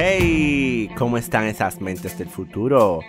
Hey, ¿cómo están esas mentes del futuro?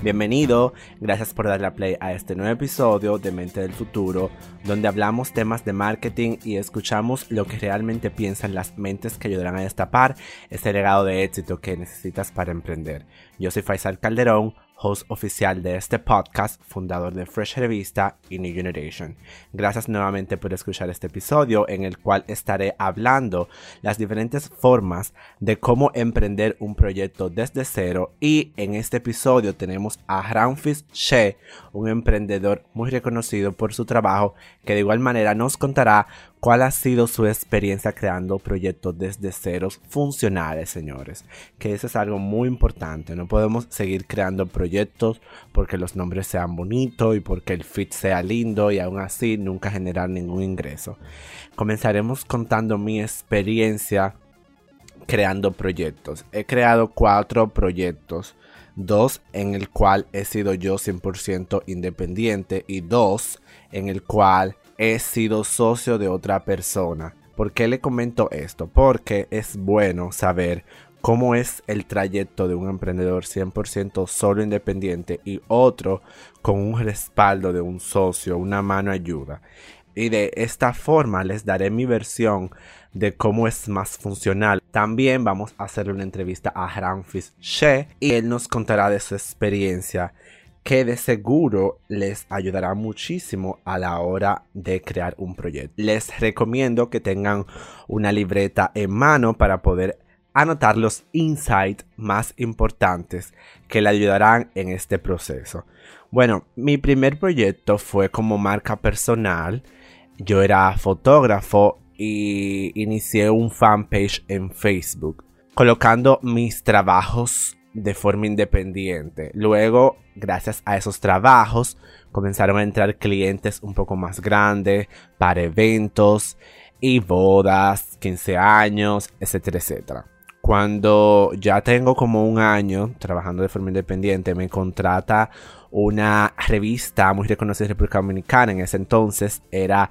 Bienvenido, gracias por darle a play a este nuevo episodio de Mente del Futuro, donde hablamos temas de marketing y escuchamos lo que realmente piensan las mentes que ayudarán a destapar ese legado de éxito que necesitas para emprender. Yo soy Faisal Calderón, host oficial de este podcast, fundador de Fresh Revista y New Generation. Gracias nuevamente por escuchar este episodio en el cual estaré hablando las diferentes formas de cómo emprender un proyecto desde cero y en este episodio tenemos a Ramfis She, un emprendedor muy reconocido por su trabajo que de igual manera nos contará cuál ha sido su experiencia creando proyectos desde ceros funcionales, señores. Que eso es algo muy importante. No podemos seguir creando proyectos porque los nombres sean bonitos y porque el fit sea lindo y aún así nunca generar ningún ingreso. Comenzaremos contando mi experiencia creando proyectos. He creado cuatro proyectos. Dos en el cual he sido yo 100% independiente y dos en el cual he sido socio de otra persona. ¿Por qué le comento esto? Porque es bueno saber cómo es el trayecto de un emprendedor 100% solo independiente y otro con un respaldo de un socio, una mano ayuda. Y de esta forma les daré mi versión de cómo es más funcional. También vamos a hacerle una entrevista a Ramfis She y él nos contará de su experiencia que de seguro les ayudará muchísimo a la hora de crear un proyecto. Les recomiendo que tengan una libreta en mano para poder anotar los insights más importantes que le ayudarán en este proceso. Bueno, mi primer proyecto fue como marca personal. Yo era fotógrafo y inicié un fanpage en Facebook colocando mis trabajos de forma independiente. Luego, gracias a esos trabajos, comenzaron a entrar clientes un poco más grandes para eventos y bodas, 15 años, etcétera, etcétera. Cuando ya tengo como un año trabajando de forma independiente, me contrata una revista muy reconocida en República Dominicana. En ese entonces era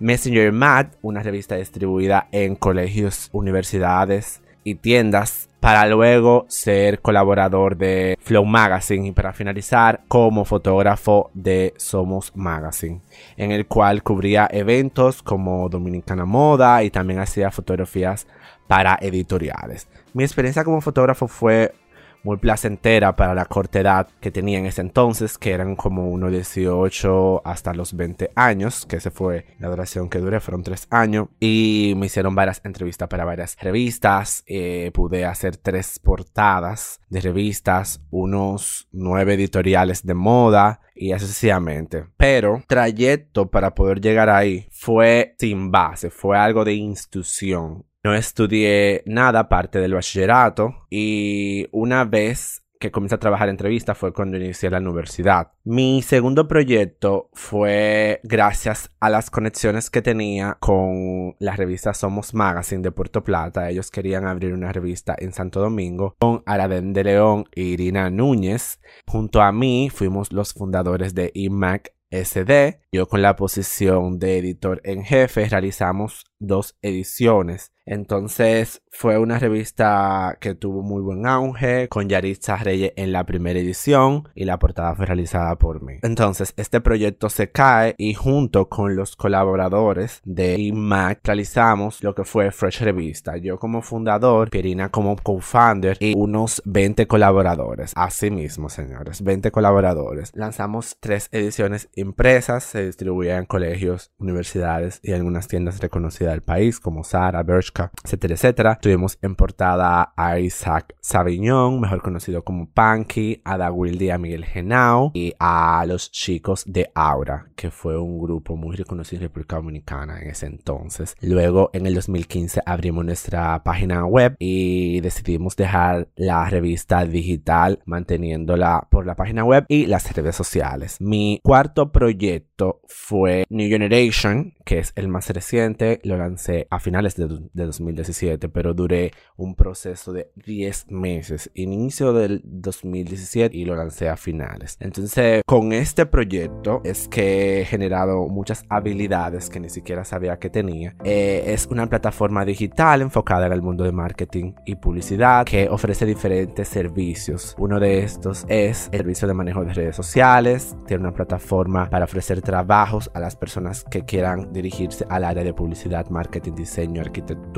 Messenger Mad, una revista distribuida en colegios, universidades y tiendas para luego ser colaborador de Flow Magazine y para finalizar como fotógrafo de Somos Magazine, en el cual cubría eventos como Dominicana Moda y también hacía fotografías para editoriales. Mi experiencia como fotógrafo fue muy placentera para la corta edad que tenía en ese entonces, que eran como unos 18 hasta los 20 años, que esa fue la duración que duré, fueron 3 años, y me hicieron varias entrevistas para varias revistas, eh, pude hacer tres portadas de revistas, unos nueve editoriales de moda, y así. Pero trayecto para poder llegar ahí fue sin base, fue algo de institución. No estudié nada aparte del bachillerato y una vez que comencé a trabajar en entrevista fue cuando inicié la universidad. Mi segundo proyecto fue gracias a las conexiones que tenía con la revista Somos Magazine de Puerto Plata. Ellos querían abrir una revista en Santo Domingo con Aradén de León e Irina Núñez. Junto a mí fuimos los fundadores de IMAC SD. Yo con la posición de editor en jefe realizamos dos ediciones. Entonces fue una revista que tuvo muy buen auge, con Yaritza Reyes en la primera edición y la portada fue realizada por mí. Entonces este proyecto se cae y junto con los colaboradores de IMAC realizamos lo que fue Fresh Revista. Yo como fundador, Pirina como co-founder y unos 20 colaboradores. Así mismo, señores, 20 colaboradores. Lanzamos tres ediciones impresas, se distribuían en colegios, universidades y algunas tiendas reconocidas del país como Zara, Etcétera, etcétera. Tuvimos en portada a Isaac Saviñón, mejor conocido como Punky, a Da Wildy, a Miguel Genao y a los chicos de Aura, que fue un grupo muy reconocido en República Dominicana en ese entonces. Luego, en el 2015, abrimos nuestra página web y decidimos dejar la revista digital manteniéndola por la página web y las redes sociales. Mi cuarto proyecto fue New Generation, que es el más reciente, lo lancé a finales de, de 2017, pero duré un proceso de 10 meses, inicio del 2017 y lo lancé a finales. Entonces, con este proyecto es que he generado muchas habilidades que ni siquiera sabía que tenía. Eh, es una plataforma digital enfocada en el mundo de marketing y publicidad que ofrece diferentes servicios. Uno de estos es el servicio de manejo de redes sociales, tiene una plataforma para ofrecer trabajos a las personas que quieran dirigirse al área de publicidad, marketing, diseño, arquitectura.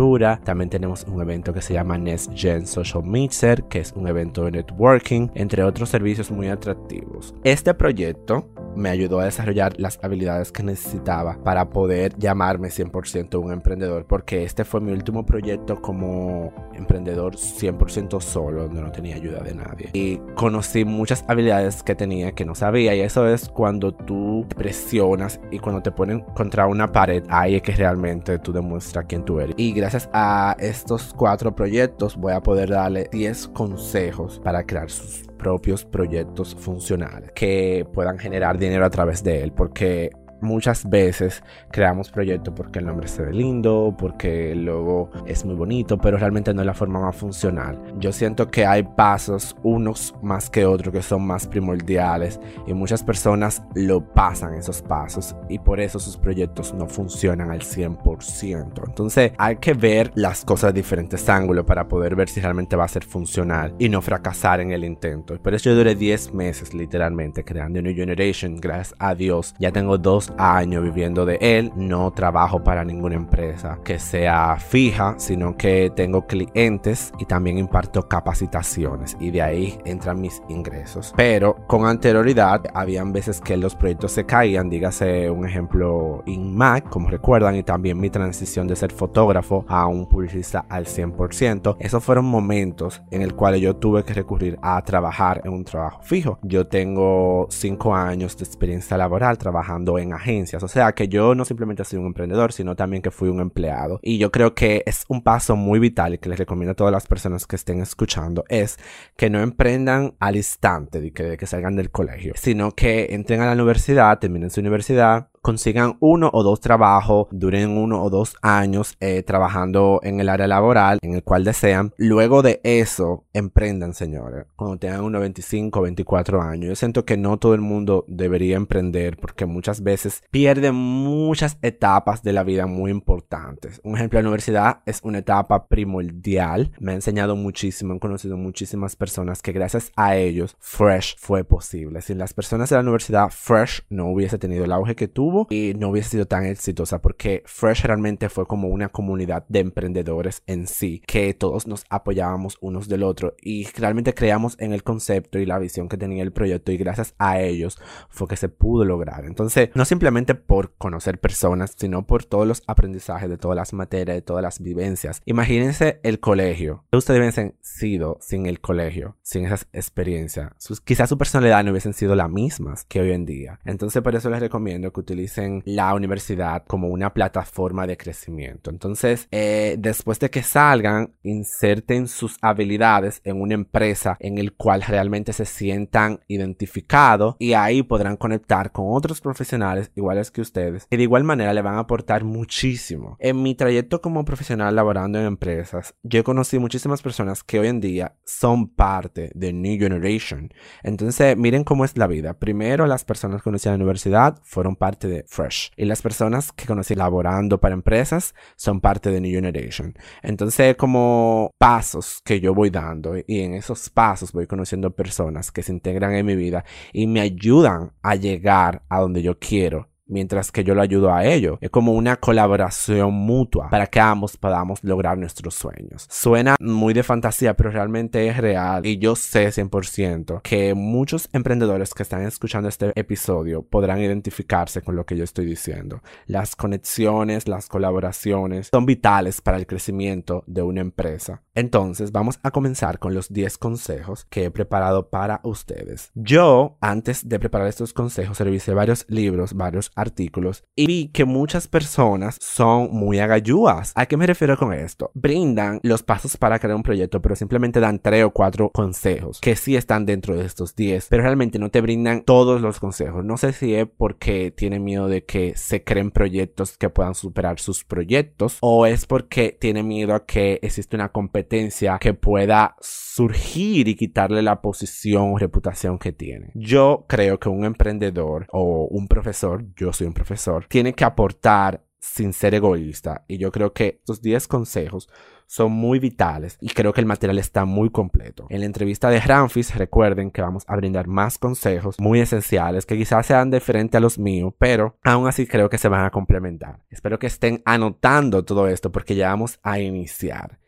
También tenemos un evento que se llama Next Gen Social Mixer, que es un evento de networking, entre otros servicios muy atractivos. Este proyecto me ayudó a desarrollar las habilidades que necesitaba para poder llamarme 100% un emprendedor, porque este fue mi último proyecto como emprendedor 100% solo, donde no tenía ayuda de nadie. Y conocí muchas habilidades que tenía que no sabía, y eso es cuando tú presionas y cuando te ponen contra una pared, ahí es que realmente tú demuestras quién tú eres. Y gracias a estos cuatro proyectos voy a poder darle 10 consejos para crear sus propios proyectos funcionales que puedan generar dinero a través de él, porque muchas veces creamos proyectos porque el nombre se ve lindo, porque el logo es muy bonito, pero realmente no es la forma más funcional. Yo siento que hay pasos, unos más que otros, que son más primordiales y muchas personas lo pasan esos pasos y por eso sus proyectos no funcionan al 100%. Entonces hay que ver las cosas de diferentes ángulos para poder ver si realmente va a ser funcional y no fracasar en el intento. Por eso yo duré 10 meses literalmente creando New Generation, gracias a Dios. Ya tengo dos años viviendo de él. No trabajo para ninguna empresa que sea fija, sino que tengo clientes y también imparto capacitaciones y de ahí entran mis ingresos. Pero con anterioridad habían veces que los proyectos se caían, dígase un ejemplo InMac, como recuerdan, y también mi transición de ser fotógrafo a un publicista al 100%. Esos fueron momentos en el cuales yo tuve que recurrir a trabajar en un trabajo fijo. Yo tengo 5 años de experiencia laboral trabajando en agencias. O sea que yo no simplemente soy un emprendedor, sino también que fui un empleado. Y yo creo que es un paso muy vital que les recomiendo a todas las personas que estén escuchando es que no emprendan al instante de de que salgan del colegio, sino que entren a la universidad, terminen su universidad, consigan uno o dos trabajos, duren uno o dos años eh, trabajando en el área laboral en el cual desean. Luego de eso, emprendan, señores, cuando tengan unos 25 o 24 años. Yo siento que no todo el mundo debería emprender porque muchas veces pierden muchas etapas de la vida muy importantes. Un ejemplo, la universidad es una etapa primordial. Me ha enseñado muchísimo, he conocido muchísimas personas que gracias a ellos Fresh fue posible. Sin las personas de la universidad, Fresh no hubiese tenido el auge que tuvo y no hubiese sido tan exitosa porque Fresh realmente fue como una comunidad de emprendedores en sí, que todos nos apoyábamos unos del otro y realmente creamos en el concepto y la visión que tenía el proyecto y gracias a ellos fue que se pudo lograr. Entonces, no simplemente por conocer personas, sino por todos los aprendizajes de todas las materias, de todas las vivencias. Imagínense el colegio. Ustedes hubiesen sido sin el colegio, sin esas experiencias. quizás su personalidad no hubiesen sido las mismas que hoy en día. Entonces, por eso les recomiendo que utilicen utilicen la universidad como una plataforma de crecimiento. Entonces, eh, después de que salgan, inserten sus habilidades en una empresa en el cual realmente se sientan identificados y ahí podrán conectar con otros profesionales iguales que ustedes y de igual manera le van a aportar muchísimo. En mi trayecto como profesional laborando en empresas, yo conocí muchísimas personas que hoy en día son parte de New Generation. Entonces, miren cómo es la vida. Primero, las personas que conocí en la universidad fueron parte de Fresh. Y las personas que conocí laborando para empresas son parte de New Generation. Entonces, como pasos que yo voy dando y en esos pasos voy conociendo personas que se integran en mi vida y me ayudan a llegar a donde yo quiero mientras que yo lo ayudo a ello. Es como una colaboración mutua para que ambos podamos lograr nuestros sueños. Suena muy de fantasía, pero realmente es real y yo sé 100% que muchos emprendedores que están escuchando este episodio podrán identificarse con lo que yo estoy diciendo. Las conexiones, las colaboraciones son vitales para el crecimiento de una empresa. Entonces vamos a comenzar con los 10 consejos que he preparado para ustedes. Yo, antes de preparar estos consejos, revisé varios libros, varios artículos y vi que muchas personas son muy agayúas. ¿A qué me refiero con esto? Brindan los pasos para crear un proyecto, pero simplemente dan tres o cuatro consejos que sí están dentro de estos 10, pero realmente no te brindan todos los consejos. No sé si es porque tienen miedo de que se creen proyectos que puedan superar sus proyectos o es porque tienen miedo a que existe una competencia que pueda surgir y quitarle la posición o reputación que tiene. Yo creo que un emprendedor o un profesor, yo soy un profesor, tiene que aportar sin ser egoísta. Y yo creo que estos 10 consejos son muy vitales y creo que el material está muy completo. En la entrevista de Ramfis, recuerden que vamos a brindar más consejos muy esenciales que quizás sean diferentes a los míos, pero aún así creo que se van a complementar. Espero que estén anotando todo esto porque ya vamos a iniciar.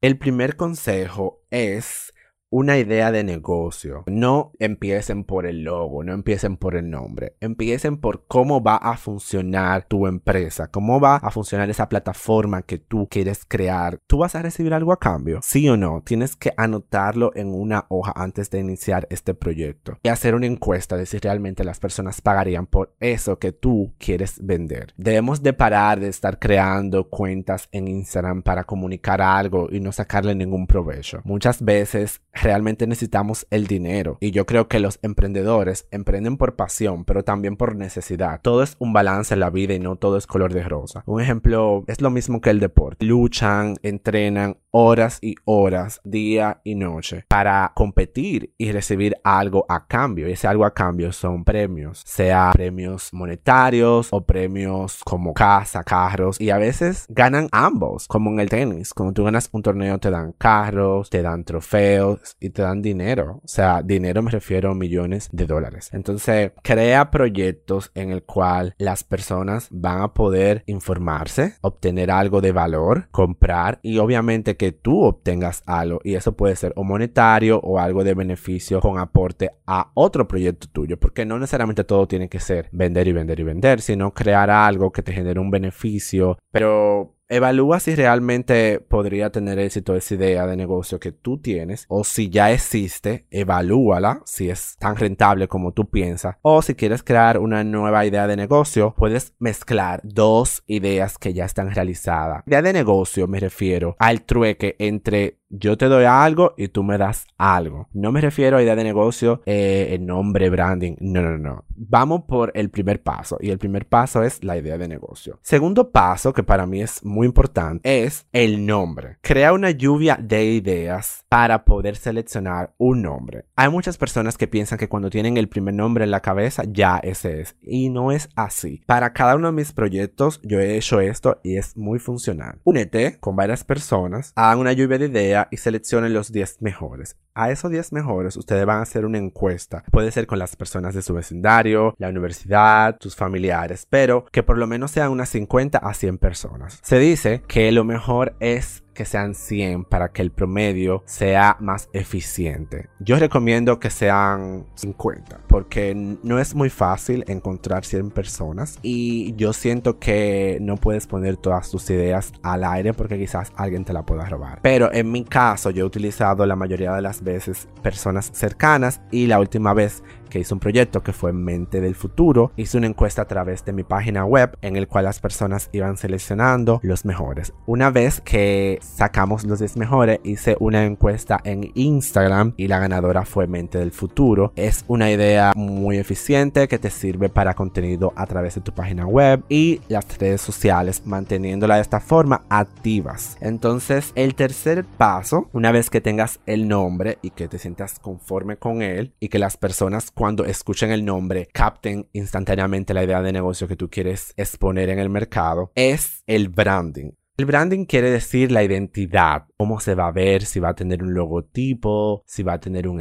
El primer consejo es una idea de negocio. No empiecen por el logo, no empiecen por el nombre. Empiecen por cómo va a funcionar tu empresa, cómo va a funcionar esa plataforma que tú quieres crear. ¿Tú vas a recibir algo a cambio? Sí o no. Tienes que anotarlo en una hoja antes de iniciar este proyecto y hacer una encuesta de si realmente las personas pagarían por eso que tú quieres vender. Debemos de parar de estar creando cuentas en Instagram para comunicar algo y no sacarle ningún provecho. Muchas veces realmente necesitamos el dinero. Y yo creo que los emprendedores emprenden por pasión, pero también por necesidad. Todo es un balance en la vida y no todo es color de rosa. Un ejemplo es lo mismo que el deporte. Luchan, entrenan horas y horas, día y noche, para competir y recibir algo a cambio. Y ese algo a cambio son premios, sea premios monetarios o premios como casa, carros. Y a veces ganan ambos, como en el tenis. Cuando tú ganas un torneo te dan carros, te dan trofeos y te dan dinero. O sea, dinero me refiero a millones de dólares. Entonces, crea proyectos en el cual las personas van a poder informarse, obtener algo de valor, comprar y obviamente que tú obtengas algo. Y eso puede ser o monetario o algo de beneficio con aporte a otro proyecto tuyo. Porque no necesariamente todo tiene que ser vender y vender y vender, sino crear algo que te genere un beneficio. Pero Evalúa si realmente podría tener éxito esa idea de negocio que tú tienes o si ya existe, evalúala si es tan rentable como tú piensas o si quieres crear una nueva idea de negocio, puedes mezclar dos ideas que ya están realizadas. Idea de negocio me refiero al trueque entre yo te doy algo y tú me das algo. No me refiero a idea de negocio, eh, nombre, branding. No, no, no. Vamos por el primer paso. Y el primer paso es la idea de negocio. Segundo paso, que para mí es muy importante, es el nombre. Crea una lluvia de ideas para poder seleccionar un nombre. Hay muchas personas que piensan que cuando tienen el primer nombre en la cabeza, ya ese es. Y no es así. Para cada uno de mis proyectos, yo he hecho esto y es muy funcional. Únete con varias personas, hagan una lluvia de ideas y seleccionen los 10 mejores. A esos 10 mejores ustedes van a hacer una encuesta. Puede ser con las personas de su vecindario, la universidad, tus familiares, pero que por lo menos sean unas 50 a 100 personas. Se dice que lo mejor es que sean 100 para que el promedio sea más eficiente. Yo recomiendo que sean 50 porque no es muy fácil encontrar 100 personas y yo siento que no puedes poner todas tus ideas al aire porque quizás alguien te la pueda robar. Pero en mi caso yo he utilizado la mayoría de las veces personas cercanas y la última vez que hice un proyecto que fue Mente del Futuro. Hice una encuesta a través de mi página web en el cual las personas iban seleccionando los mejores. Una vez que sacamos los 10 mejores, hice una encuesta en Instagram y la ganadora fue Mente del Futuro. Es una idea muy eficiente que te sirve para contenido a través de tu página web y las redes sociales, manteniéndola de esta forma activas. Entonces, el tercer paso, una vez que tengas el nombre y que te sientas conforme con él y que las personas cuando escuchen el nombre capten instantáneamente la idea de negocio que tú quieres exponer en el mercado, es el branding. El branding quiere decir la identidad, cómo se va a ver, si va a tener un logotipo, si va a tener un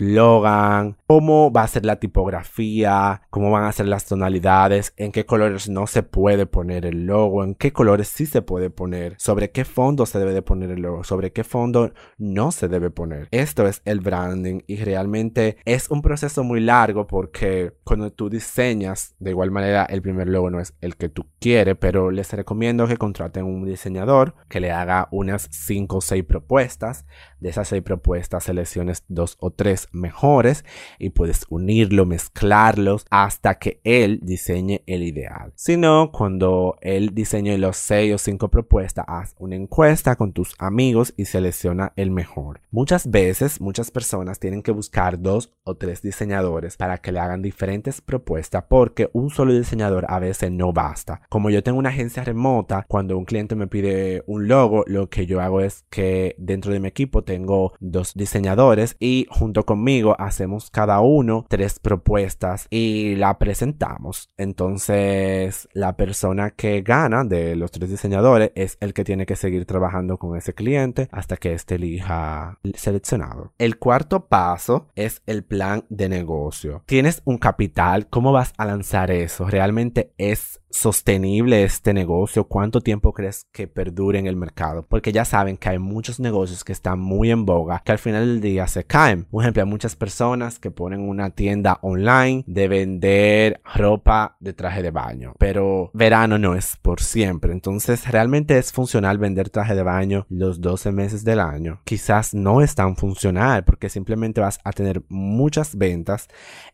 eslogan, cómo va a ser la tipografía, cómo van a ser las tonalidades, en qué colores no se puede poner el logo, en qué colores sí se puede poner, sobre qué fondo se debe de poner el logo, sobre qué fondo no se debe poner. Esto es el branding y realmente es un proceso muy largo porque cuando tú diseñas, de igual manera el primer logo no es el que tú quieres, pero les recomiendo que contraten un diseñador que le haga unas 5 o seis propuestas. De esas seis propuestas selecciones dos o tres mejores y puedes unirlo, mezclarlos hasta que él diseñe el ideal. Si no, cuando él diseñe los seis o cinco propuestas, haz una encuesta con tus amigos y selecciona el mejor. Muchas veces, muchas personas tienen que buscar dos o tres diseñadores para que le hagan diferentes propuestas porque un solo diseñador a veces no basta. Como yo tengo una agencia remota, cuando un cliente me pide un logo, lo que yo hago es que dentro de mi equipo tengo dos diseñadores y junto conmigo hacemos cada uno tres propuestas y la presentamos. Entonces, la persona que gana de los tres diseñadores es el que tiene que seguir trabajando con ese cliente hasta que éste elija seleccionado. El cuarto paso es el plan de negocio. Tienes un capital, ¿cómo vas a lanzar eso? ¿Realmente es sostenible este negocio? ¿Cuánto tiempo crees que perdure en el mercado? Porque ya saben que hay muchos negocios que están muy en boga que al final del día se caen. Por ejemplo, hay muchas personas que ponen una tienda online de vender ropa de traje de baño, pero verano no es por siempre. Entonces, realmente es funcional vender traje de baño los 12 meses del año. Quizás no es tan funcional porque simplemente vas a tener muchas ventas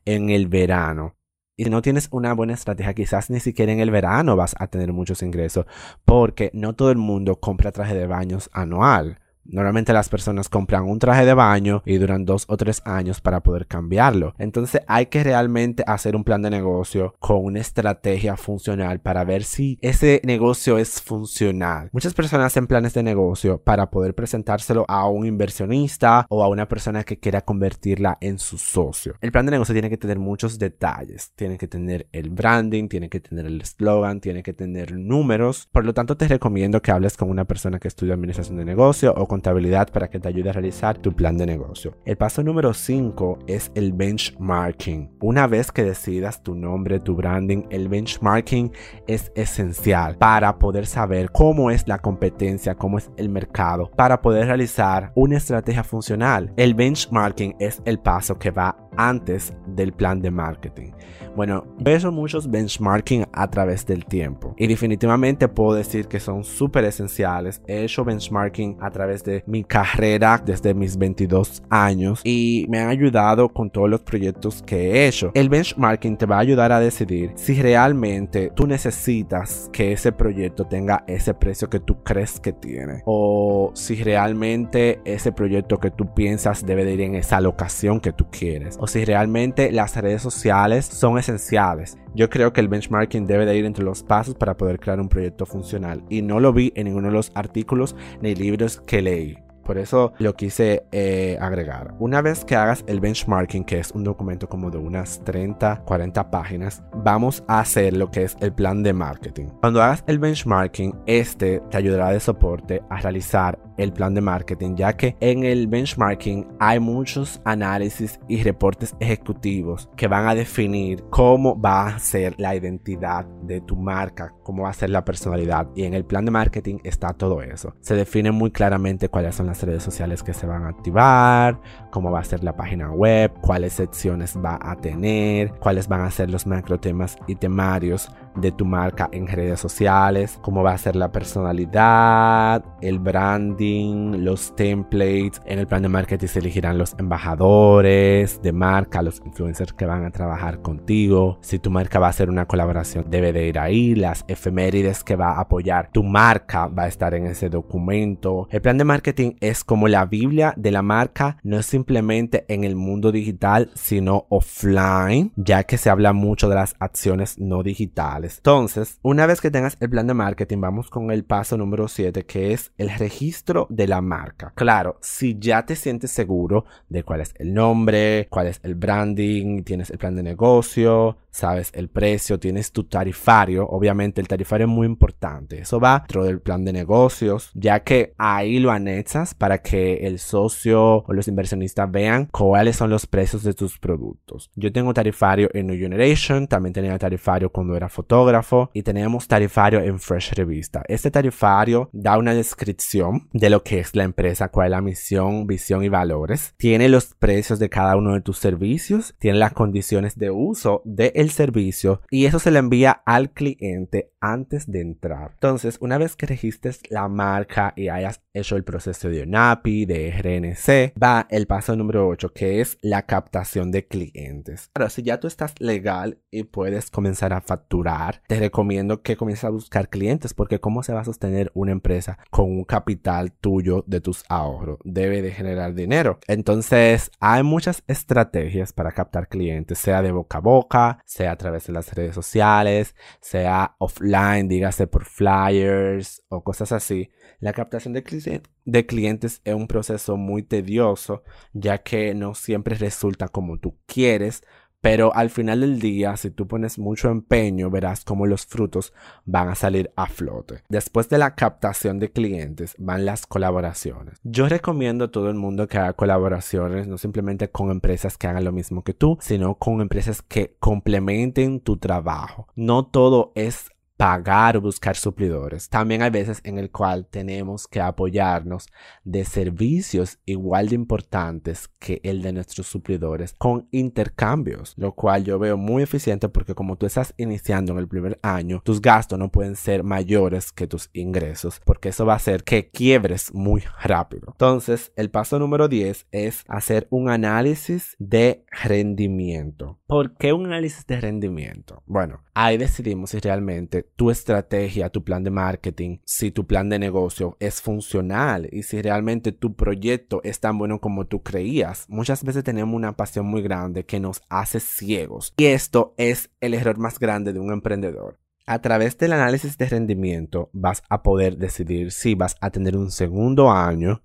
en el verano. Y si no tienes una buena estrategia, quizás ni siquiera en el verano vas a tener muchos ingresos, porque no todo el mundo compra traje de baños anual. Normalmente las personas compran un traje de baño y duran dos o tres años para poder cambiarlo. Entonces hay que realmente hacer un plan de negocio con una estrategia funcional para ver si ese negocio es funcional. Muchas personas hacen planes de negocio para poder presentárselo a un inversionista o a una persona que quiera convertirla en su socio. El plan de negocio tiene que tener muchos detalles. Tiene que tener el branding, tiene que tener el slogan, tiene que tener números. Por lo tanto, te recomiendo que hables con una persona que estudia administración de negocio o con contabilidad para que te ayude a realizar tu plan de negocio. El paso número 5 es el benchmarking. Una vez que decidas tu nombre, tu branding, el benchmarking es esencial para poder saber cómo es la competencia, cómo es el mercado, para poder realizar una estrategia funcional. El benchmarking es el paso que va antes del plan de marketing. Bueno, yo he hecho muchos benchmarking a través del tiempo y definitivamente puedo decir que son súper esenciales. He hecho benchmarking a través mi carrera desde mis 22 años y me han ayudado con todos los proyectos que he hecho. El benchmarking te va a ayudar a decidir si realmente tú necesitas que ese proyecto tenga ese precio que tú crees que tiene o si realmente ese proyecto que tú piensas debe de ir en esa locación que tú quieres o si realmente las redes sociales son esenciales. Yo creo que el benchmarking debe de ir entre los pasos para poder crear un proyecto funcional y no lo vi en ninguno de los artículos ni libros que leí. Por eso lo quise eh, agregar. Una vez que hagas el benchmarking, que es un documento como de unas 30, 40 páginas, vamos a hacer lo que es el plan de marketing. Cuando hagas el benchmarking, este te ayudará de soporte a realizar el plan de marketing, ya que en el benchmarking hay muchos análisis y reportes ejecutivos que van a definir cómo va a ser la identidad de tu marca, cómo va a ser la personalidad. Y en el plan de marketing está todo eso. Se define muy claramente cuáles son las redes sociales que se van a activar, cómo va a ser la página web, cuáles secciones va a tener, cuáles van a ser los macro temas y temarios de tu marca en redes sociales, cómo va a ser la personalidad, el branding, los templates. En el plan de marketing se elegirán los embajadores de marca, los influencers que van a trabajar contigo. Si tu marca va a hacer una colaboración, debe de ir ahí. Las efemérides que va a apoyar tu marca va a estar en ese documento. El plan de marketing es como la Biblia de la marca, no es simplemente en el mundo digital, sino offline, ya que se habla mucho de las acciones no digitales. Entonces, una vez que tengas el plan de marketing, vamos con el paso número 7, que es el registro de la marca. Claro, si ya te sientes seguro de cuál es el nombre, cuál es el branding, tienes el plan de negocio, sabes el precio, tienes tu tarifario, obviamente el tarifario es muy importante. Eso va dentro del plan de negocios, ya que ahí lo anexas para que el socio o los inversionistas vean cuáles son los precios de tus productos. Yo tengo tarifario en New Generation, también tenía tarifario cuando era fotógrafo fotógrafo y tenemos tarifario en Fresh Revista. Este tarifario da una descripción de lo que es la empresa, cuál es la misión, visión y valores. Tiene los precios de cada uno de tus servicios, tiene las condiciones de uso del servicio y eso se le envía al cliente antes de entrar. Entonces, una vez que registres la marca y hayas hecho el proceso de ONAPI, de RNC, va el paso número 8 que es la captación de clientes. Ahora, si ya tú estás legal y puedes comenzar a facturar, te recomiendo que comiences a buscar clientes porque cómo se va a sostener una empresa con un capital tuyo de tus ahorros. Debe de generar dinero. Entonces, hay muchas estrategias para captar clientes, sea de boca a boca, sea a través de las redes sociales, sea offline, dígase por flyers o cosas así. La captación de clientes es un proceso muy tedioso, ya que no siempre resulta como tú quieres, pero al final del día, si tú pones mucho empeño, verás cómo los frutos van a salir a flote. Después de la captación de clientes, van las colaboraciones. Yo recomiendo a todo el mundo que haga colaboraciones, no simplemente con empresas que hagan lo mismo que tú, sino con empresas que complementen tu trabajo. No todo es pagar o buscar suplidores. También hay veces en el cual tenemos que apoyarnos de servicios igual de importantes que el de nuestros suplidores con intercambios, lo cual yo veo muy eficiente porque como tú estás iniciando en el primer año, tus gastos no pueden ser mayores que tus ingresos, porque eso va a hacer que quiebres muy rápido. Entonces, el paso número 10 es hacer un análisis de rendimiento. ¿Por qué un análisis de rendimiento? Bueno, ahí decidimos si realmente tu estrategia, tu plan de marketing, si tu plan de negocio es funcional y si realmente tu proyecto es tan bueno como tú creías. Muchas veces tenemos una pasión muy grande que nos hace ciegos y esto es el error más grande de un emprendedor. A través del análisis de rendimiento vas a poder decidir si vas a tener un segundo año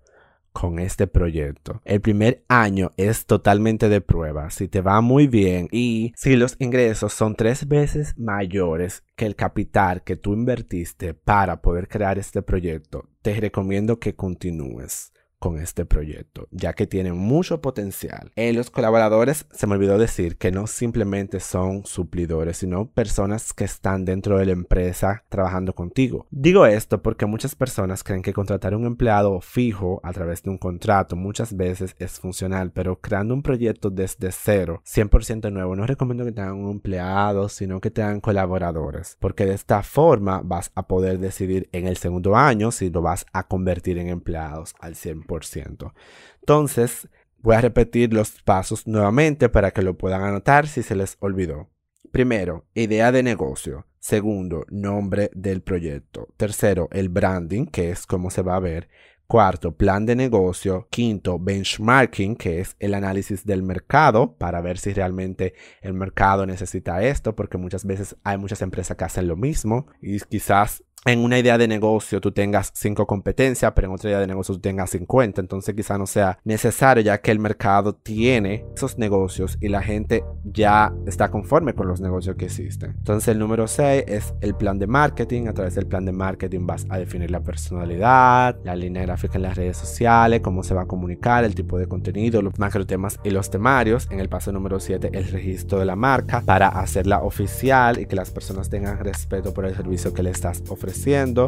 con este proyecto. El primer año es totalmente de prueba. Si te va muy bien y si los ingresos son tres veces mayores que el capital que tú invertiste para poder crear este proyecto, te recomiendo que continúes con este proyecto, ya que tiene mucho potencial. En los colaboradores se me olvidó decir que no simplemente son suplidores, sino personas que están dentro de la empresa trabajando contigo. Digo esto porque muchas personas creen que contratar un empleado fijo a través de un contrato muchas veces es funcional, pero creando un proyecto desde cero, 100% nuevo, no recomiendo que tengan un empleado, sino que tengan colaboradores, porque de esta forma vas a poder decidir en el segundo año si lo vas a convertir en empleados al 100%. Entonces, voy a repetir los pasos nuevamente para que lo puedan anotar si se les olvidó. Primero, idea de negocio. Segundo, nombre del proyecto. Tercero, el branding, que es cómo se va a ver. Cuarto, plan de negocio. Quinto, benchmarking, que es el análisis del mercado para ver si realmente el mercado necesita esto, porque muchas veces hay muchas empresas que hacen lo mismo y quizás en una idea de negocio tú tengas cinco competencias, pero en otra idea de negocio tú tengas 50. Entonces quizá no sea necesario ya que el mercado tiene esos negocios y la gente ya está conforme con los negocios que existen. Entonces el número 6 es el plan de marketing. A través del plan de marketing vas a definir la personalidad, la línea gráfica en las redes sociales, cómo se va a comunicar, el tipo de contenido, los macro temas y los temarios. En el paso número 7 el registro de la marca para hacerla oficial y que las personas tengan respeto por el servicio que le estás ofreciendo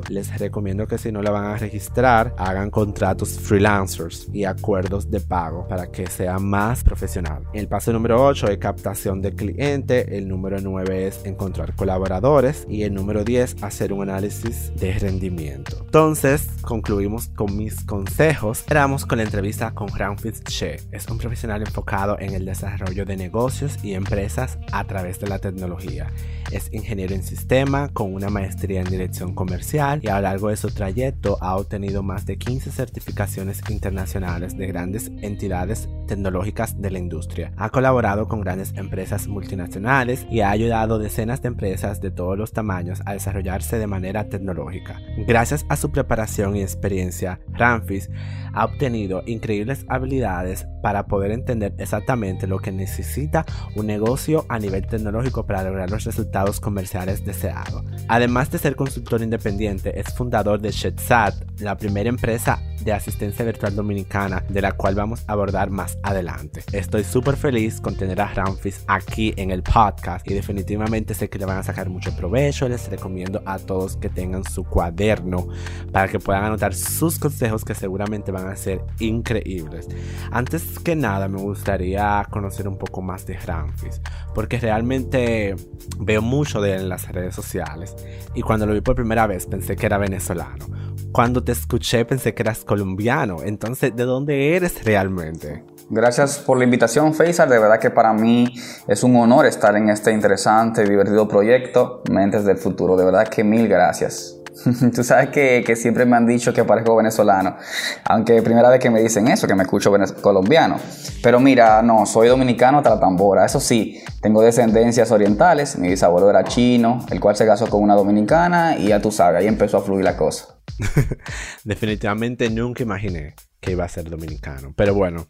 les recomiendo que si no la van a registrar, hagan contratos freelancers y acuerdos de pago para que sea más profesional. El paso número 8 es captación de cliente, el número 9 es encontrar colaboradores y el número 10 hacer un análisis de rendimiento. Entonces, concluimos con mis consejos. Esperamos con la entrevista con Ramfis Che. Es un profesional enfocado en el desarrollo de negocios y empresas a través de la tecnología. Es ingeniero en sistema con una maestría en dirección comercial y a lo largo de su trayecto ha obtenido más de 15 certificaciones internacionales de grandes entidades tecnológicas de la industria. Ha colaborado con grandes empresas multinacionales y ha ayudado decenas de empresas de todos los tamaños a desarrollarse de manera tecnológica. Gracias a su preparación y experiencia, Ramfis ha obtenido increíbles habilidades para poder entender exactamente lo que necesita un negocio a nivel tecnológico para lograr los resultados comerciales deseados. Además de ser consultor independiente, es fundador de ShedSat, la primera empresa de asistencia virtual dominicana de la cual vamos a abordar más adelante. Estoy súper feliz con tener a Ramfis aquí en el podcast y definitivamente sé que le van a sacar mucho provecho. Les recomiendo a todos que tengan su cuaderno para que puedan anotar sus consejos que seguramente van a ser increíbles. Antes que nada me gustaría conocer un poco más de Ramfis porque realmente veo mucho de él en las redes sociales y cuando lo vi por primera vez pensé que era venezolano. Cuando te escuché pensé que eras colombiano. Entonces, ¿de dónde eres realmente? Gracias por la invitación, Faisal. De verdad que para mí es un honor estar en este interesante y divertido proyecto, Mentes del Futuro. De verdad que mil gracias. Tú sabes que, siempre me han dicho que parezco venezolano, aunque primera vez que me dicen eso, que me escucho colombiano. Pero mira, no, soy dominicano hasta tambora. Eso sí, tengo descendencias orientales. Mi bisabuelo era chino, el cual se casó con una dominicana y ya tú sabes, ahí empezó a fluir la cosa. Definitivamente nunca imaginé que iba a ser dominicano. Pero bueno,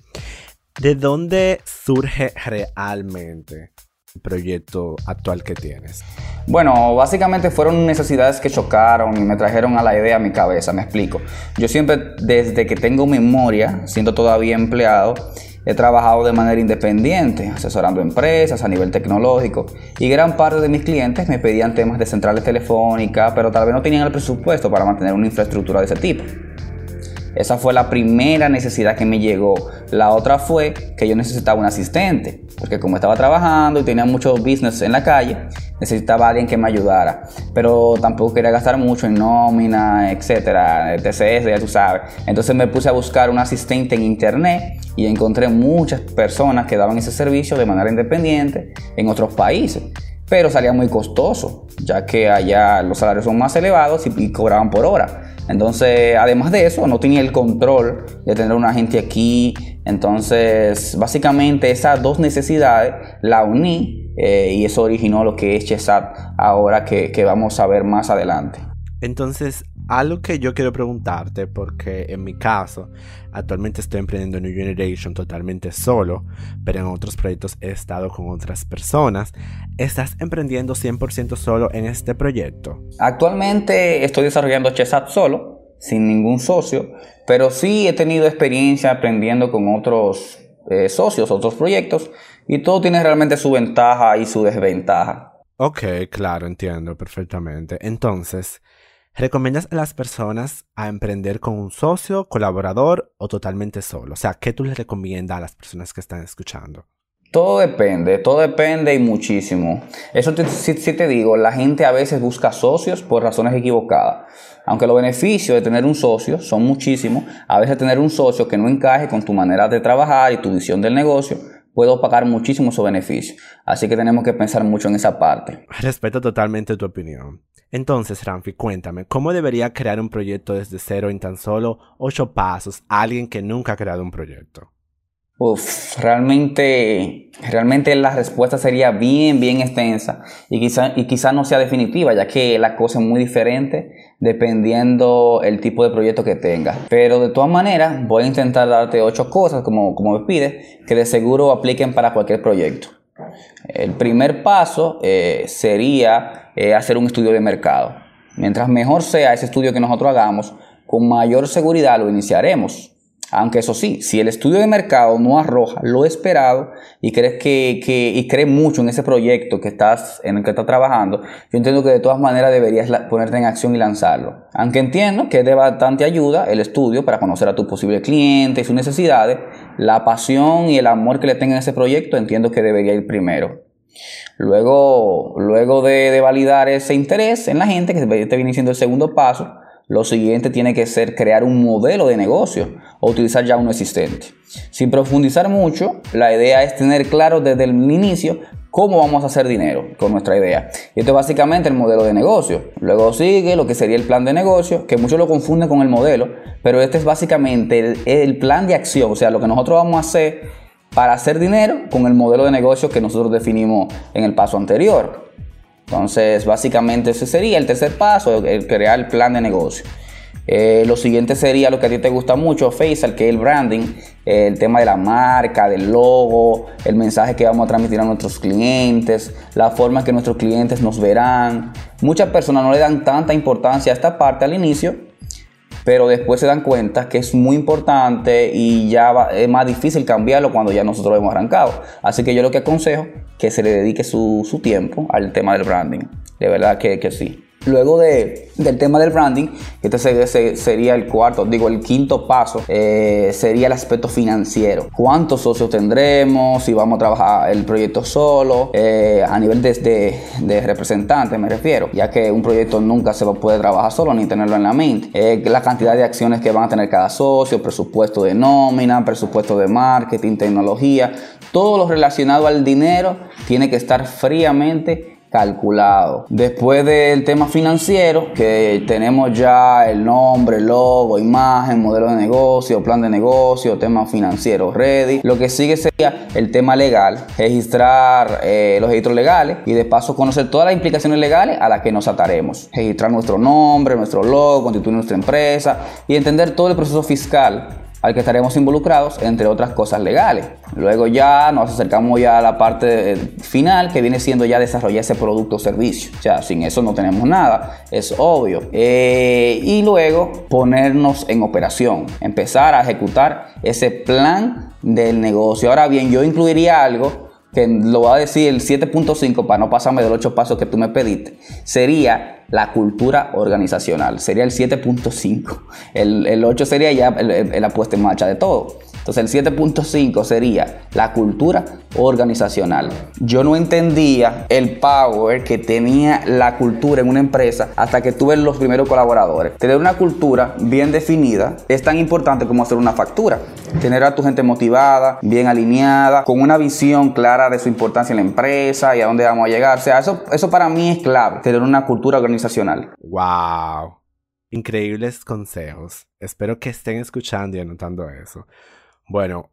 ¿de dónde surge realmente proyecto actual que tienes? Bueno, básicamente fueron necesidades que chocaron y me trajeron a la idea a mi cabeza, me explico. Yo siempre, desde que tengo memoria, siendo todavía empleado, he trabajado de manera independiente, asesorando empresas a nivel tecnológico y gran parte de mis clientes me pedían temas de centrales telefónicas, pero tal vez no tenían el presupuesto para mantener una infraestructura de ese tipo. Esa fue la primera necesidad que me llegó. La otra fue que yo necesitaba un asistente, porque como estaba trabajando y tenía mucho business en la calle, necesitaba alguien que me ayudara. Pero tampoco quería gastar mucho en nómina, etcétera, TCS, ya tú sabes. Entonces me puse a buscar un asistente en internet y encontré muchas personas que daban ese servicio de manera independiente en otros países pero salía muy costoso, ya que allá los salarios son más elevados y, cobraban por hora. Entonces, además de eso, no tenía el control de tener una gente aquí. Entonces, básicamente esas dos necesidades la uní eh, y eso originó lo que es Chesat ahora que, que vamos a ver más adelante. Entonces, algo que yo quiero preguntarte, porque en mi caso, actualmente estoy emprendiendo New Generation totalmente solo, pero en otros proyectos he estado con otras personas. ¿Estás emprendiendo 100% solo en este proyecto? Actualmente estoy desarrollando Chesat solo, sin ningún socio, pero sí he tenido experiencia aprendiendo con otros eh, socios, otros proyectos, y todo tiene realmente su ventaja y su desventaja. Ok, claro, entiendo perfectamente. Entonces, ¿Recomiendas a las personas a emprender con un socio, colaborador o totalmente solo? O sea, ¿qué tú les recomiendas a las personas que están escuchando? Todo depende, todo depende y muchísimo. Eso sí, te digo, la gente a veces busca socios por razones equivocadas. Aunque los beneficios de tener un socio son muchísimos, a veces tener un socio que no encaje con tu manera de trabajar y tu visión del negocio puedo pagar muchísimo su beneficio. Así que tenemos que pensar mucho en esa parte. Respeto totalmente tu opinión. Entonces, Ramfi, cuéntame, ¿cómo debería crear un proyecto desde cero en tan solo ocho pasos alguien que nunca ha creado un proyecto? Uf, realmente, realmente la respuesta sería bien, bien extensa y quizá, y quizá no sea definitiva, ya que la cosa es muy diferente dependiendo el tipo de proyecto que tengas. Pero de todas maneras, voy a intentar darte ocho cosas, como, como me pides, que de seguro apliquen para cualquier proyecto. El primer paso eh, sería eh, hacer un estudio de mercado. Mientras mejor sea ese estudio que nosotros hagamos, con mayor seguridad lo iniciaremos. Aunque eso sí, si el estudio de mercado no arroja lo esperado y crees que, y crees mucho en ese proyecto que estás, en el que estás trabajando, yo entiendo que de todas maneras deberías ponerte en acción y lanzarlo. Aunque entiendo que es de bastante ayuda el estudio para conocer a tu posible cliente y sus necesidades, la pasión y el amor que le tengan a ese proyecto entiendo que debería ir primero. Luego, luego de, de validar ese interés en la gente, que te viene siendo el segundo paso, lo siguiente tiene que ser crear un modelo de negocio o utilizar ya uno existente. Sin profundizar mucho, la idea es tener claro desde el inicio cómo vamos a hacer dinero con nuestra idea. Y esto es básicamente el modelo de negocio. Luego sigue lo que sería el plan de negocio, que muchos lo confunden con el modelo, pero este es básicamente el, el plan de acción, o sea, lo que nosotros vamos a hacer para hacer dinero con el modelo de negocio que nosotros definimos en el paso anterior. Entonces, básicamente ese sería el tercer paso, el crear el plan de negocio. Eh, lo siguiente sería lo que a ti te gusta mucho, Faisal, que es el branding, el tema de la marca, del logo, el mensaje que vamos a transmitir a nuestros clientes, la forma en que nuestros clientes nos verán. Muchas personas no le dan tanta importancia a esta parte al inicio, pero después se dan cuenta que es muy importante y ya es más difícil cambiarlo cuando ya nosotros hemos arrancado. Así que yo lo que aconsejo que se le dedique su, su tiempo al tema del branding. De verdad que, que sí. Luego de, del tema del branding, este sería el cuarto, digo, el quinto paso, eh, sería el aspecto financiero. ¿Cuántos socios tendremos? Si vamos a trabajar el proyecto solo, eh, a nivel de, de, representante me refiero, ya que un proyecto nunca se a poder trabajar solo ni tenerlo en la mente. Eh, la cantidad de acciones que van a tener cada socio, presupuesto de nómina, presupuesto de marketing, tecnología, todo lo relacionado al dinero tiene que estar fríamente calculado. Después del tema financiero, que tenemos ya el nombre, logo, imagen, modelo de negocio, plan de negocio, tema financiero ready. Lo que sigue sería el tema legal, registrar eh, los registros legales y de paso conocer todas las implicaciones legales a las que nos ataremos. Registrar nuestro nombre, nuestro logo, constituir nuestra empresa y entender todo el proceso fiscal al que estaremos involucrados, entre otras cosas legales. Luego ya nos acercamos ya a la parte final, que viene siendo ya desarrollar ese producto o servicio. O sea, sin eso no tenemos nada, es obvio. Eh, y luego ponernos en operación, empezar a ejecutar ese plan del negocio. Ahora bien, yo incluiría algo que lo voy a decir el 7.5 para no pasarme de los 8 pasos que tú me pediste, sería la cultura organizacional, sería el 7.5. El, el, 8 sería ya la puesta en marcha de todo. Entonces el 7.5 sería la cultura organizacional. Yo no entendía el power que tenía la cultura en una empresa hasta que tuve los primeros colaboradores. Tener una cultura bien definida es tan importante como hacer una factura. Tener a tu gente motivada, bien alineada, con una visión clara de su importancia en la empresa y a dónde vamos a llegar. O sea, eso, eso para mí es clave, tener una cultura organizacional. ¡Wow! Increíbles consejos. Espero que estén escuchando y anotando eso. Bueno,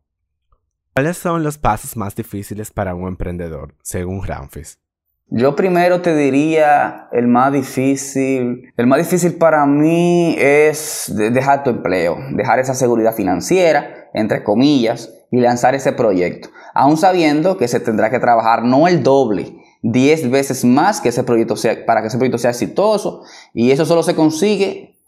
¿cuáles son los pasos más difíciles para un emprendedor, según Ramfis? Yo primero te diría el más difícil. El más difícil para mí es dejar tu empleo, dejar esa seguridad financiera, entre comillas, y lanzar ese proyecto. Aún sabiendo que se tendrá que trabajar no el doble, 10 veces más que ese proyecto sea, para que ese proyecto sea exitoso. Y eso solo se consigue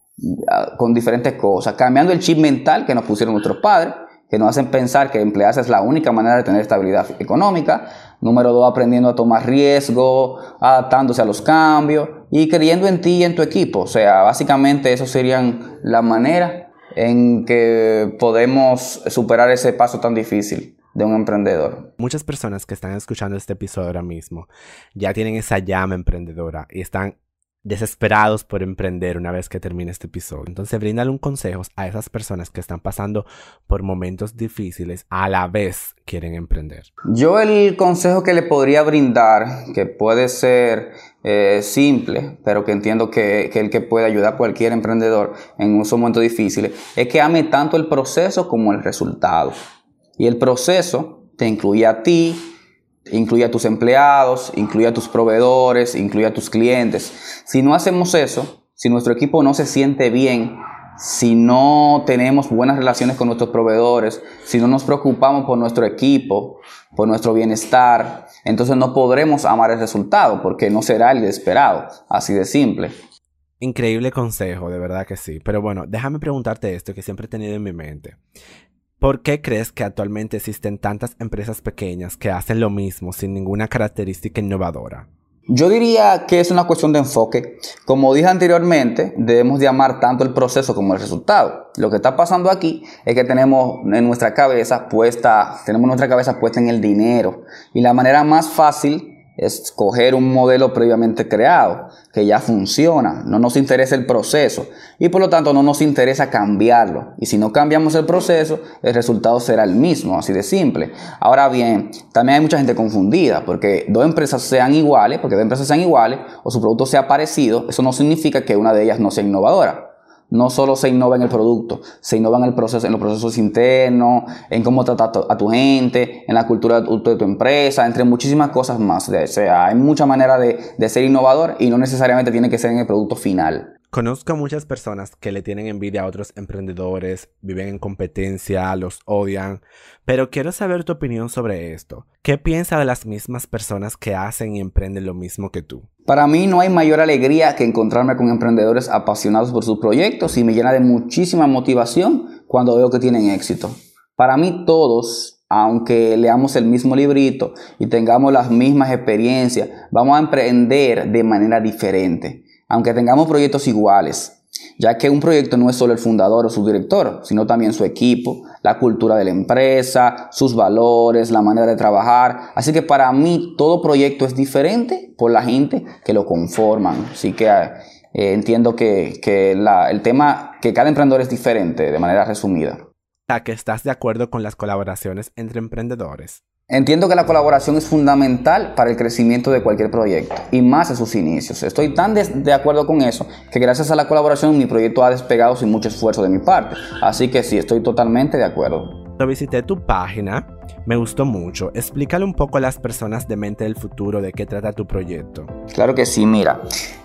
ah, con diferentes cosas, cambiando el chip mental que nos pusieron nuestros padres que nos hacen pensar que emplearse es la única manera de tener estabilidad económica. Número dos, aprendiendo a tomar riesgo, adaptándose a los cambios y creyendo en ti y en tu equipo. O sea, básicamente eso serían la manera en que podemos superar ese paso tan difícil de un emprendedor. Muchas personas que están escuchando este episodio ahora mismo ya tienen esa llama emprendedora y están desesperados por emprender una vez que termine este episodio. Entonces, bríndale un consejo a esas personas que están pasando por momentos difíciles a la vez quieren emprender. Yo el consejo que le podría brindar, que puede ser eh, simple, pero que entiendo que, que el que puede ayudar a cualquier emprendedor en esos momentos difíciles, es que ame tanto el proceso como el resultado. Y el proceso te incluye a ti, incluye a tus empleados, incluye a tus proveedores, incluye a tus clientes. Si no hacemos eso, si nuestro equipo no se siente bien, si no tenemos buenas relaciones con nuestros proveedores, si no nos preocupamos por nuestro equipo, por nuestro bienestar, entonces no podremos amar el resultado porque no será el esperado, así de simple. Increíble consejo, de verdad que sí. Pero bueno, déjame preguntarte esto que siempre he tenido en mi mente. ¿Por qué crees que actualmente existen tantas empresas pequeñas que hacen lo mismo sin ninguna característica innovadora? Yo diría que es una cuestión de enfoque. Como dije anteriormente, debemos de amar tanto el proceso como el resultado. Lo que está pasando aquí es que tenemos en nuestra cabeza puesta, tenemos nuestra cabeza puesta en el dinero. Y la manera más fácil es coger un modelo previamente creado que ya funciona. No nos interesa el proceso y por lo tanto no nos interesa cambiarlo. Y si no cambiamos el proceso, el resultado será el mismo, así de simple. Ahora bien, también hay mucha gente confundida porque dos empresas sean iguales, porque dos empresas sean iguales o su producto sea parecido, eso no significa que una de ellas no sea innovadora no solo se innova en el producto, se innova en, el proceso, en los procesos internos, en cómo tratar a tu gente, en la cultura de tu, empresa, entre muchísimas cosas más. O sea, hay mucha manera de, de ser innovador y no necesariamente tiene que ser en el producto final. Conozco a muchas personas que le tienen envidia a otros emprendedores, viven en competencia, los odian, pero quiero saber tu opinión sobre esto. ¿Qué piensas de las mismas personas que hacen y emprenden lo mismo que tú? Para mí no hay mayor alegría que encontrarme con emprendedores apasionados por sus proyectos y me llena de muchísima motivación cuando veo que tienen éxito. Para mí todos, aunque leamos el mismo librito y tengamos las mismas experiencias, vamos a emprender de manera diferente, aunque tengamos proyectos iguales ya que un proyecto no es solo el fundador o su director, sino también su equipo, la cultura de la empresa, sus valores, la manera de trabajar. Así que para mí todo proyecto es diferente por la gente que lo conforman. Así que eh, entiendo que, el tema, que cada emprendedor es diferente de manera resumida. que estás de acuerdo con las colaboraciones entre emprendedores. Entiendo que la colaboración es fundamental para el crecimiento de cualquier proyecto y más en sus inicios. Estoy tan de, acuerdo con eso que gracias a la colaboración mi proyecto ha despegado sin mucho esfuerzo de mi parte. Así que sí, estoy totalmente de acuerdo. Visité tu página, me gustó mucho. Explícale un poco a las personas de Mente del Futuro de qué trata tu proyecto. Claro que sí, mira.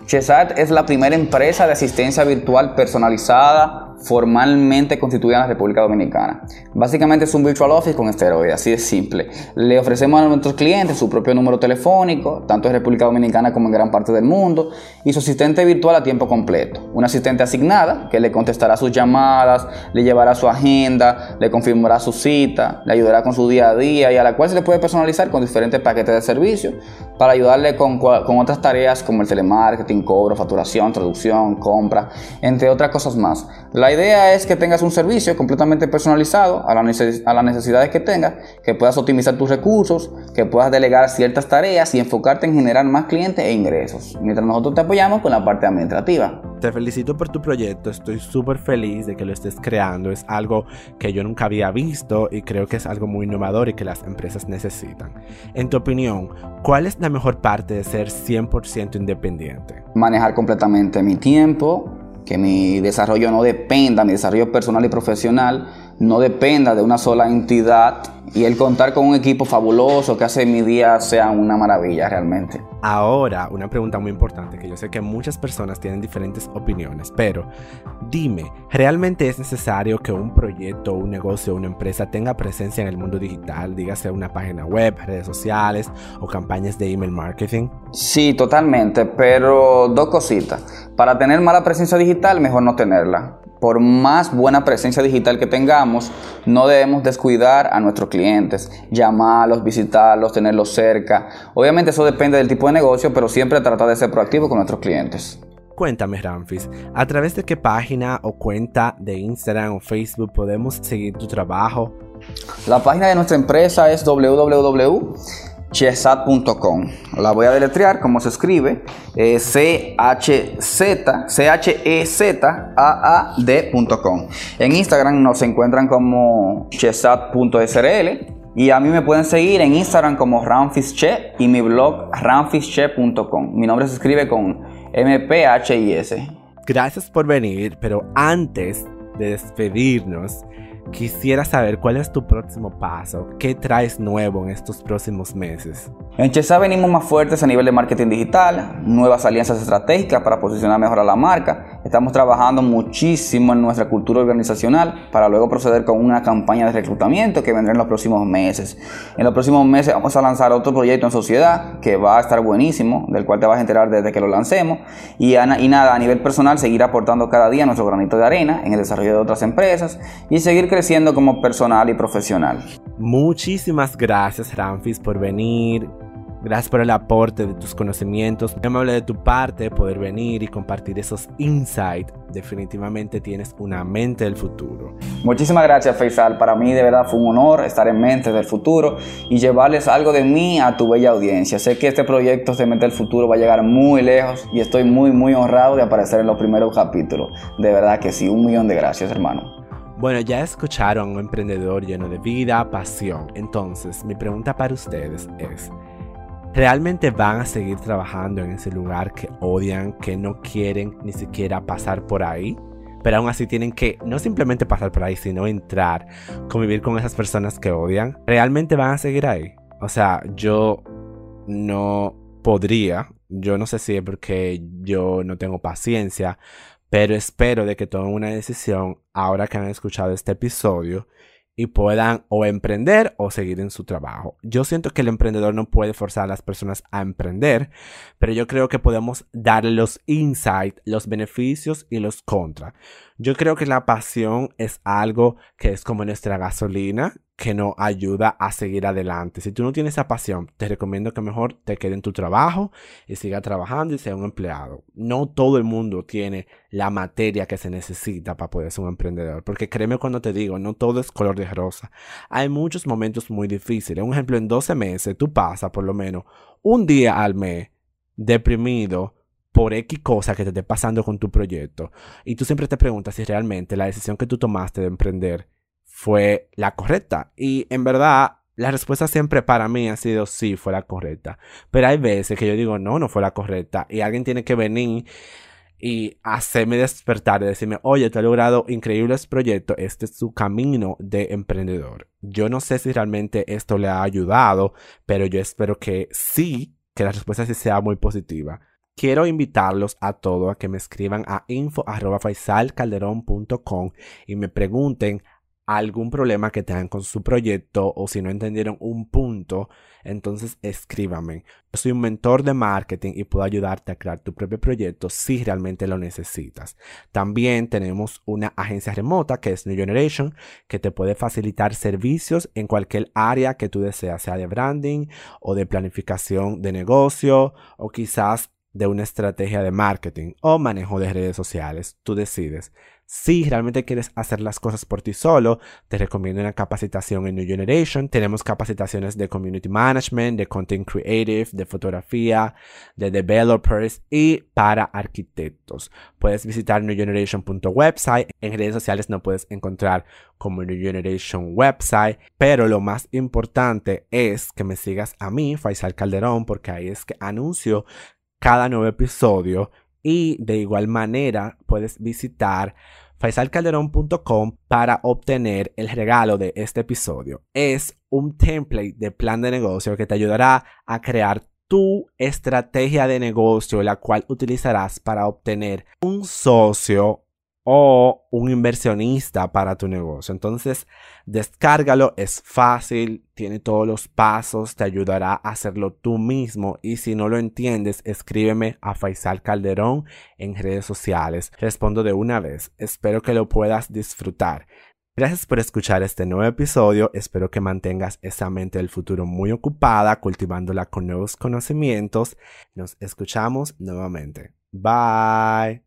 Chesat es la primera empresa de asistencia virtual personalizada formalmente constituida en la República Dominicana. Básicamente es un virtual office con esteroides, así de simple. Le ofrecemos a nuestros clientes su propio número telefónico, tanto en República Dominicana como en gran parte del mundo, y su asistente virtual a tiempo completo. Una asistente asignada que le contestará sus llamadas, le llevará su agenda, le confirmará su cita, le ayudará con su día a día y a la cual se le puede personalizar con diferentes paquetes de servicio para ayudarle con, con otras tareas como el telemarketing, cobro, facturación, traducción, compra, entre otras cosas más. La idea es que tengas un servicio completamente personalizado a, las necesidades que tengas, que puedas optimizar tus recursos, que puedas delegar ciertas tareas y enfocarte en generar más clientes e ingresos, mientras nosotros te apoyamos con la parte administrativa. Te felicito por tu proyecto, estoy súper feliz de que lo estés creando, es algo que yo nunca había visto y creo que es algo muy innovador y que las empresas necesitan. En tu opinión, ¿cuál es la mejor parte de ser 100% independiente? Manejar completamente mi tiempo, que mi desarrollo no dependa, mi desarrollo personal y profesional, no dependa de una sola entidad y el contar con un equipo fabuloso que hace mi día sea una maravilla realmente. Ahora, una pregunta muy importante que yo sé que muchas personas tienen diferentes opiniones, pero dime, ¿realmente es necesario que un proyecto, un negocio, una empresa tenga presencia en el mundo digital, dígase una página web, redes sociales o campañas de email marketing? Sí, totalmente, pero dos cositas. Para tener mala presencia digital, mejor no tenerla por más buena presencia digital que tengamos, no debemos descuidar a nuestros clientes, llamarlos, visitarlos, tenerlos cerca. Obviamente eso depende del tipo de negocio, pero siempre tratar de ser proactivo con nuestros clientes. Cuéntame, Ramfis, ¿a través de qué página o cuenta de Instagram o Facebook podemos seguir tu trabajo? La página de nuestra empresa es www chesat.com. La voy a deletrear como se escribe, eh, C-H-E-Z-A-A-D.com. En Instagram nos encuentran como chesat.srl y a mí me pueden seguir en Instagram como Ramfische y mi blog ramfische.com. Mi nombre se escribe con M-P-H-I-S. Gracias por venir, pero antes de despedirnos, Quisiera saber cuál es tu próximo paso, qué traes nuevo en estos próximos meses. En Chesa venimos más fuertes a nivel de marketing digital, nuevas alianzas estratégicas para posicionar mejor a la marca. Estamos trabajando muchísimo en nuestra cultura organizacional para luego proceder con una campaña de reclutamiento que vendrá en los próximos meses. En los próximos meses vamos a lanzar otro proyecto en sociedad que va a estar buenísimo, del cual te vas a enterar desde que lo lancemos. Y, y nada, a nivel personal, seguir aportando cada día nuestro granito de arena en el desarrollo de otras empresas y seguir creciendo como personal y profesional. Muchísimas gracias Ramfis por venir. Gracias por el aporte de tus conocimientos. Me amable de tu parte poder venir y compartir esos insights. Definitivamente tienes una mente del futuro. Muchísimas gracias, Faisal. Para mí de verdad fue un honor estar en Mente del Futuro y llevarles algo de mí a tu bella audiencia. Sé que este proyecto de Mente del Futuro va a llegar muy lejos y estoy muy, muy honrado de aparecer en los primeros capítulos. De verdad que sí, un millón de gracias, hermano. Bueno, ya escucharon un emprendedor lleno de vida, pasión. Entonces, mi pregunta para ustedes es, ¿realmente van a seguir trabajando en ese lugar que odian, que no quieren ni siquiera pasar por ahí? Pero aún así tienen que no simplemente pasar por ahí, sino entrar, convivir con esas personas que odian. ¿Realmente van a seguir ahí? O sea, yo no podría, yo no sé si es porque yo no tengo paciencia, pero espero de que tomen una decisión ahora que han escuchado este episodio y puedan o emprender o seguir en su trabajo. Yo siento que el emprendedor no puede forzar a las personas a emprender, pero yo creo que podemos darle los insights, los beneficios y los contras. Yo creo que la pasión es algo que es como nuestra gasolina que nos ayuda a seguir adelante. Si tú no tienes esa pasión, te recomiendo que mejor te quede en tu trabajo y siga trabajando y sea un empleado. No todo el mundo tiene la materia que se necesita para poder ser un emprendedor. Porque créeme cuando te digo, no todo es color de rosa. Hay muchos momentos muy difíciles. Un ejemplo, en 12 meses tú pasas por lo menos un día al mes deprimido por X cosa que te esté pasando con tu proyecto. Y tú siempre te preguntas si realmente la decisión que tú tomaste de emprender fue la correcta. Y en verdad, la respuesta siempre para mí ha sido sí, fue la correcta. Pero hay veces que yo digo, no, no fue la correcta. Y alguien tiene que venir y hacerme despertar y decirme, oye, te has logrado increíbles proyectos, este es su camino de emprendedor. Yo no sé si realmente esto le ha ayudado, pero yo espero que sí, que la respuesta sí sea muy positiva. Quiero invitarlos a todos a que me escriban a info.faisalcalderón.com y me pregunten algún problema que tengan con su proyecto o si no entendieron un punto, entonces escríbame. Yo soy un mentor de marketing y puedo ayudarte a crear tu propio proyecto si realmente lo necesitas. También tenemos una agencia remota que es New Generation que te puede facilitar servicios en cualquier área que tú deseas, sea de branding o de planificación de negocio o quizás de una estrategia de marketing o manejo de redes sociales. Tú decides. Si realmente quieres hacer las cosas por ti solo, te recomiendo una capacitación en New Generation. Tenemos capacitaciones de Community Management, de Content Creative, de fotografía, de developers y para arquitectos. Puedes visitar newgeneration.website. En redes sociales no puedes encontrar como New Generation Website, pero lo más importante es que me sigas a mí, Faisal Calderón, porque ahí es que anuncio cada nuevo episodio y de igual manera puedes visitar faisalcalderón.com para obtener el regalo de este episodio. Es un template de plan de negocio que te ayudará a crear tu estrategia de negocio, la cual utilizarás para obtener un socio o un inversionista para tu negocio. Entonces, descárgalo, es fácil, tiene todos los pasos, te ayudará a hacerlo tú mismo y si no lo entiendes, escríbeme a Faisal Calderón en redes sociales. Respondo de una vez. Espero que lo puedas disfrutar. Gracias por escuchar este nuevo episodio. Espero que mantengas esa mente del futuro muy ocupada, cultivándola con nuevos conocimientos. Nos escuchamos nuevamente. Bye.